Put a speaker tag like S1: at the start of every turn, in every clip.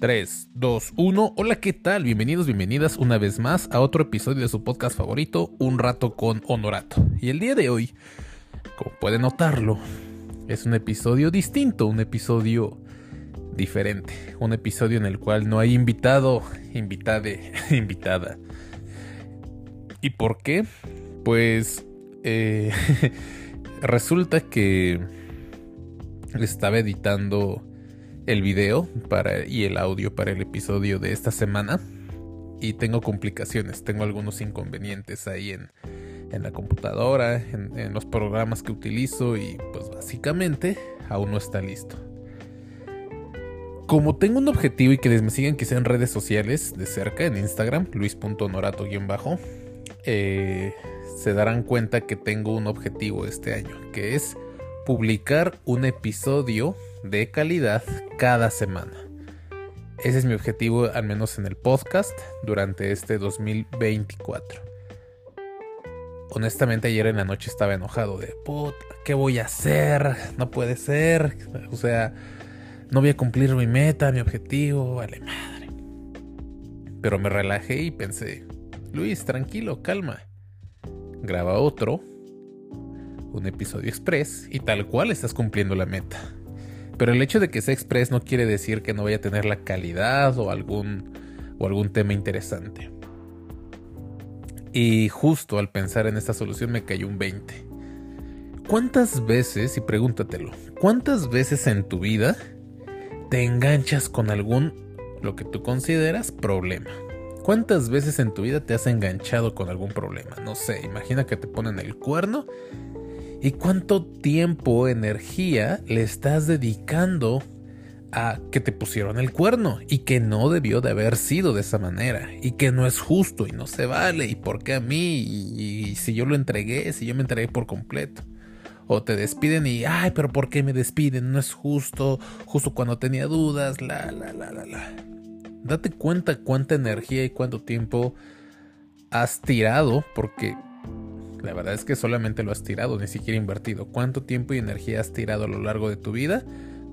S1: 3, 2, 1. Hola, ¿qué tal? Bienvenidos, bienvenidas una vez más a otro episodio de su podcast favorito, Un rato con Honorato. Y el día de hoy, como pueden notarlo, es un episodio distinto, un episodio diferente, un episodio en el cual no hay invitado, invitade, invitada. ¿Y por qué? Pues eh, resulta que estaba editando el video para, y el audio para el episodio de esta semana. Y tengo complicaciones, tengo algunos inconvenientes ahí en, en la computadora, en, los programas que utilizo y pues básicamente aún no está listo. Como tengo un objetivo y que me sigan quizá en redes sociales de cerca, en Instagram, luis.norato-bajo, eh, se darán cuenta que tengo un objetivo este año, que es publicar un episodio de calidad cada semana. Ese es mi objetivo, al menos en el podcast, durante este 2024. Honestamente, ayer en la noche estaba enojado de, ¿qué voy a hacer? No puede ser. O sea, no voy a cumplir mi meta, mi objetivo, vale madre. Pero me relajé y pensé, Luis, tranquilo, calma. Graba otro, un episodio express, y tal cual estás cumpliendo la meta. Pero el hecho de que sea express no quiere decir que no vaya a tener la calidad o algún, o algún tema interesante. Y justo al pensar en esta solución me cayó un 20. ¿Cuántas veces, y pregúntatelo, cuántas veces en tu vida te enganchas con algún, lo que tú consideras, problema? ¿Cuántas veces en tu vida te has enganchado con algún problema? No sé, imagina que te ponen el cuerno ¿Y cuánto tiempo, energía le estás dedicando a que te pusieron el cuerno y que no debió de haber sido de esa manera y que no es justo y no se vale y por qué a mí y, y si yo lo entregué, si yo me entregué por completo? O te despiden y, ay, pero ¿por qué me despiden? No es justo, justo cuando tenía dudas, la, la, la, la, la. Date cuenta cuánta energía y cuánto tiempo has tirado porque la verdad es que solamente lo has tirado, ni siquiera invertido. ¿Cuánto tiempo y energía has tirado a lo largo de tu vida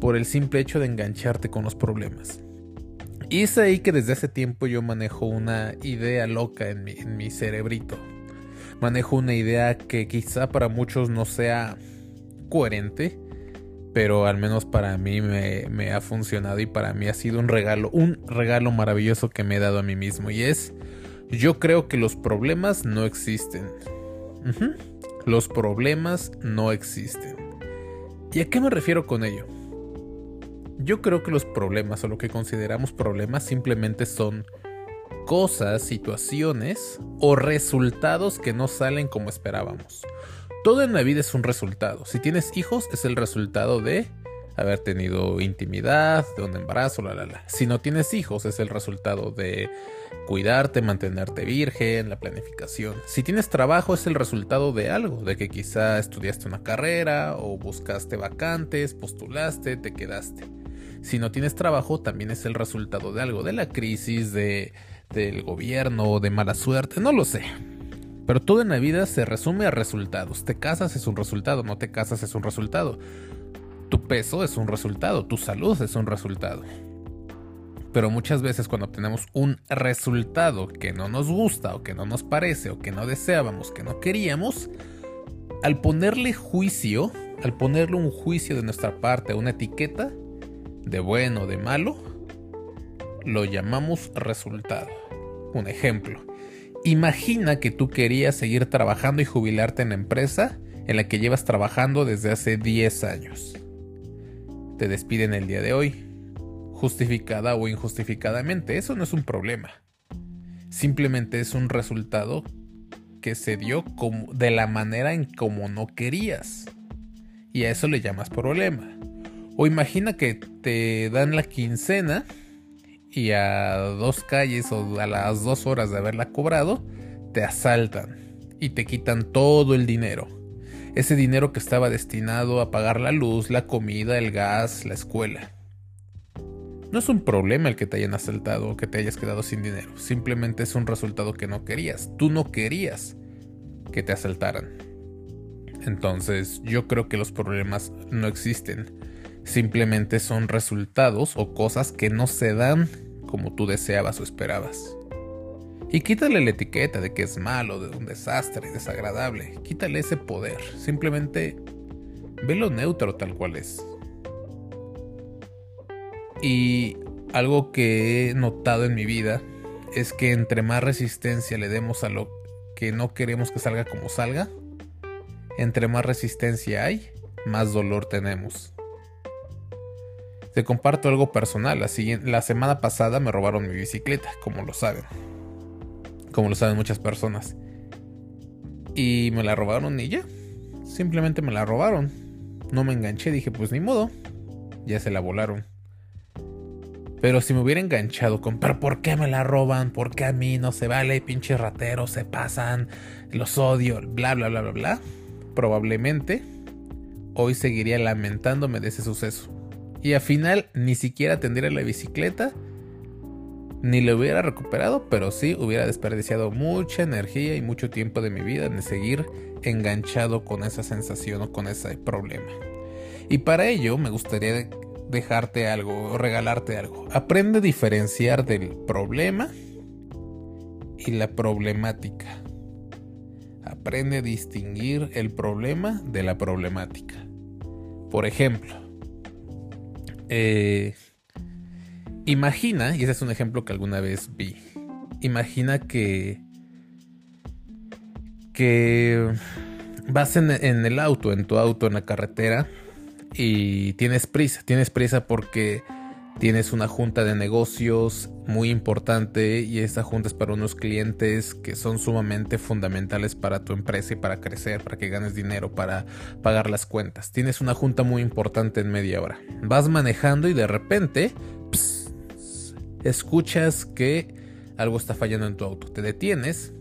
S1: por el simple hecho de engancharte con los problemas? Y es ahí que desde hace tiempo yo manejo una idea loca en mi, cerebrito. Manejo una idea que quizá para muchos no sea coherente, pero al menos para mí me, ha funcionado y para mí ha sido un regalo, un regalo maravilloso que me he dado a mí mismo. Y es, yo creo que los problemas no existen. Los problemas no existen. ¿Y a qué me refiero con ello? Yo creo que los problemas o lo que consideramos problemas simplemente son cosas, situaciones o resultados que no salen como esperábamos. Todo en la vida es un resultado. Si tienes hijos es el resultado de haber tenido intimidad, de un embarazo, la la la. Si no tienes hijos es el resultado de cuidarte, mantenerte virgen, la planificación. Si tienes trabajo es el resultado de algo, de que quizá estudiaste una carrera o buscaste vacantes, postulaste, te quedaste. Si no tienes trabajo también es el resultado de algo, de la crisis, de del gobierno, de mala suerte, no lo sé. Pero todo en la vida se resume a resultados. Te casas es un resultado, no te casas es un resultado. Tu peso es un resultado, tu salud es un resultado. Pero muchas veces cuando obtenemos un resultado que no nos gusta o que no nos parece o que no deseábamos, que no queríamos, al ponerle juicio, al ponerle un juicio de nuestra parte, una etiqueta de bueno o de malo, lo llamamos resultado. Un ejemplo. Imagina que tú querías seguir trabajando y jubilarte en la empresa en la que llevas trabajando desde hace 10 años. Te despiden el día de hoy, justificada o injustificadamente. Eso no es un problema. Simplemente es un resultado que se dio como, de la manera en como no querías. Y a eso le llamas problema. O imagina que te dan la quincena y a dos calles o a las dos horas de haberla cobrado, te asaltan y te quitan todo el dinero. Ese dinero que estaba destinado a pagar la luz, la comida, el gas, la escuela. No es un problema el que te hayan asaltado o que te hayas quedado sin dinero. Simplemente es un resultado que no querías. Tú no querías que te asaltaran. Entonces yo creo que los problemas no existen. Simplemente son resultados o cosas que no se dan como tú deseabas o esperabas. Y quítale la etiqueta de que es malo, de un desastre, desagradable. Quítale ese poder. Simplemente velo neutro tal cual es. Y algo que he notado en mi vida es que entre más resistencia le demos a lo que no queremos que salga como salga, entre más resistencia hay, más dolor tenemos. Te comparto algo personal. La, semana pasada me robaron mi bicicleta, como lo saben. Como lo saben muchas personas. Y me la robaron y ya. Simplemente me la robaron. No me enganché, dije pues ni modo. Ya se la volaron. Pero si me hubiera enganchado con, pero ¿por qué me la roban? ¿Por qué a mí no se vale? Pinches rateros se pasan, los odio, bla, bla, bla, bla, bla. Probablemente hoy seguiría lamentándome de ese suceso. Y al final ni siquiera tendría la bicicleta, ni lo hubiera recuperado, pero sí hubiera desperdiciado mucha energía y mucho tiempo de mi vida en seguir enganchado con esa sensación o con ese problema. Y para ello me gustaría dejarte algo o regalarte algo. Aprende a diferenciar del problema y la problemática. Aprende a distinguir el problema de la problemática. Por ejemplo, eh, imagina, y ese es un ejemplo que alguna vez vi, imagina que, que vas en, en el auto, en tu auto, en la carretera, y tienes prisa, tienes prisa porque tienes una junta de negocios muy importante y esta junta es para unos clientes que son sumamente fundamentales para tu empresa y para crecer, para que ganes dinero, para pagar las cuentas. Tienes una junta muy importante en media hora. Vas manejando y de repente escuchas que algo está fallando en tu auto. Te detienes,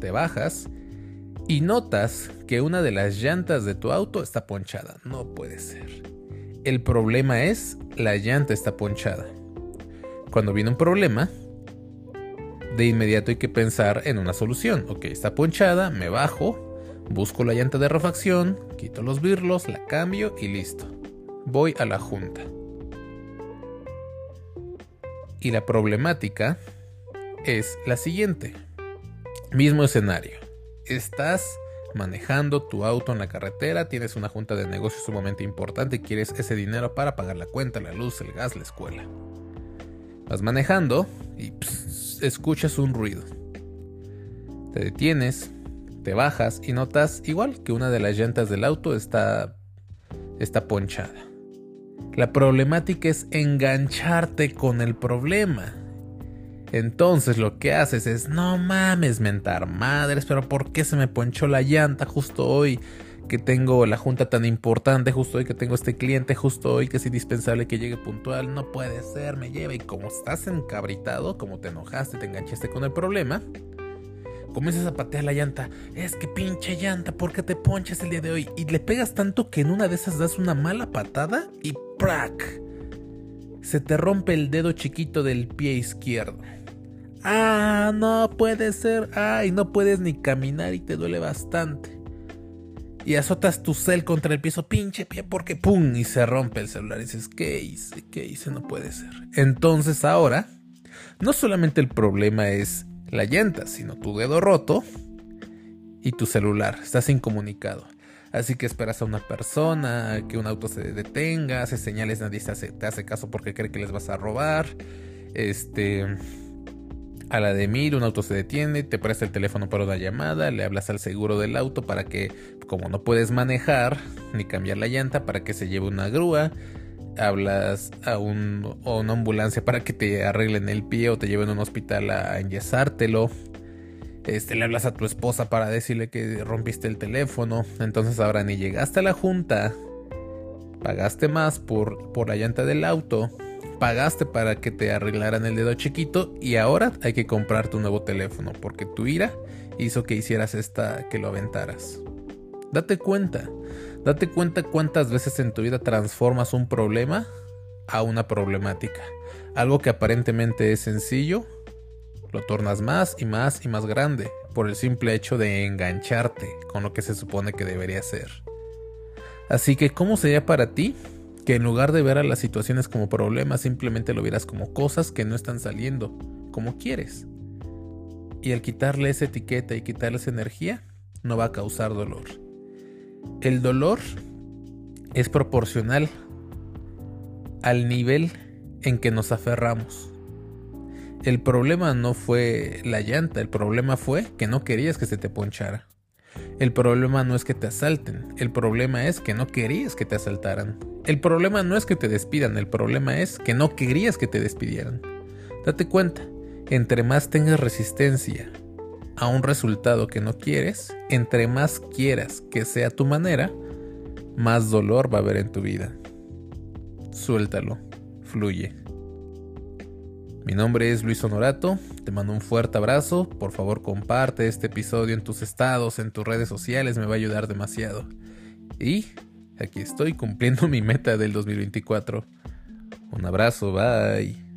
S1: te bajas y notas que una de las llantas de tu auto está ponchada. No puede ser. El problema es la llanta está ponchada. Cuando viene un problema, de inmediato hay que pensar en una solución. Ok, está ponchada, me bajo, busco la llanta de refacción, quito los birlos, la cambio y listo. Voy a la junta. Y la problemática es la siguiente. Mismo escenario. Estás manejando tu auto en la carretera, tienes una junta de negocios sumamente importante y quieres ese dinero para pagar la cuenta, la luz, el gas, la escuela. Vas manejando y escuchas un ruido. Te detienes, te bajas y notas igual que una de las llantas del auto está está ponchada. La problemática es engancharte con el problema. Entonces lo que haces es, no mames, mentar madres, pero ¿por qué se me ponchó la llanta justo hoy? Que tengo la junta tan importante, justo hoy que tengo este cliente, justo hoy que es indispensable que llegue puntual, no puede ser, me lleva. Y como estás encabritado, como te enojaste, te enganchaste con el problema, comienzas a patear la llanta. Es que pinche llanta, ¿por qué te ponchas el día de hoy? Y le pegas tanto que en una de esas das una mala patada y ¡prac! Se te rompe el dedo chiquito del pie izquierdo. Ah, no puede ser. Ay, no puedes ni caminar y te duele bastante. Y azotas tu cel contra el piso, pinche pie, porque ¡pum! Y se rompe el celular. Y dices, ¿qué hice? ¿Qué hice? No puede ser. Entonces ahora, no solamente el problema es la llanta, sino tu dedo roto y tu celular. Estás incomunicado. Así que esperas a una persona, que un auto se detenga, hace señales, nadie te hace, te hace caso porque cree que les vas a robar. Este a la de Mir, un auto se detiene, te presta el teléfono para una llamada, le hablas al seguro del auto para que, como no puedes manejar ni cambiar la llanta, para que se lleve una grúa, hablas a, un, una ambulancia para que te arreglen el pie o te lleven a un hospital a enyesártelo. Este, le hablas a tu esposa para decirle que rompiste el teléfono. Entonces ahora ni llegaste a la junta, pagaste más por, por la llanta del auto pagaste para que te arreglaran el dedo chiquito y ahora hay que comprarte un nuevo teléfono porque tu ira hizo que hicieras esta, que lo aventaras. Date cuenta, date cuenta cuántas veces en tu vida transformas un problema a una problemática. Algo que aparentemente es sencillo, lo tornas más y más y más grande por el simple hecho de engancharte con lo que se supone que debería ser. Así que, ¿cómo sería para ti Que en lugar de ver a las situaciones como problemas, simplemente lo vieras como cosas que no están saliendo como quieres. Y al quitarle esa etiqueta y quitarle esa energía, no va a causar dolor. El dolor es proporcional al nivel en que nos aferramos. El problema no fue la llanta, el problema fue que no querías que se te ponchara. El problema no es que te asalten, el problema es que no querías que te asaltaran. El problema no es que te despidan, el problema es que no querías que te despidieran. Date cuenta, entre más tengas resistencia a un resultado que no quieres, entre más quieras que sea tu manera, más dolor va a haber en tu vida. Suéltalo, fluye. Mi nombre es Luis Honorato, te mando un fuerte abrazo, por favor comparte este episodio en tus estados, en tus redes sociales, me va a ayudar demasiado. Y aquí estoy cumpliendo mi meta del 2024. Un abrazo, bye.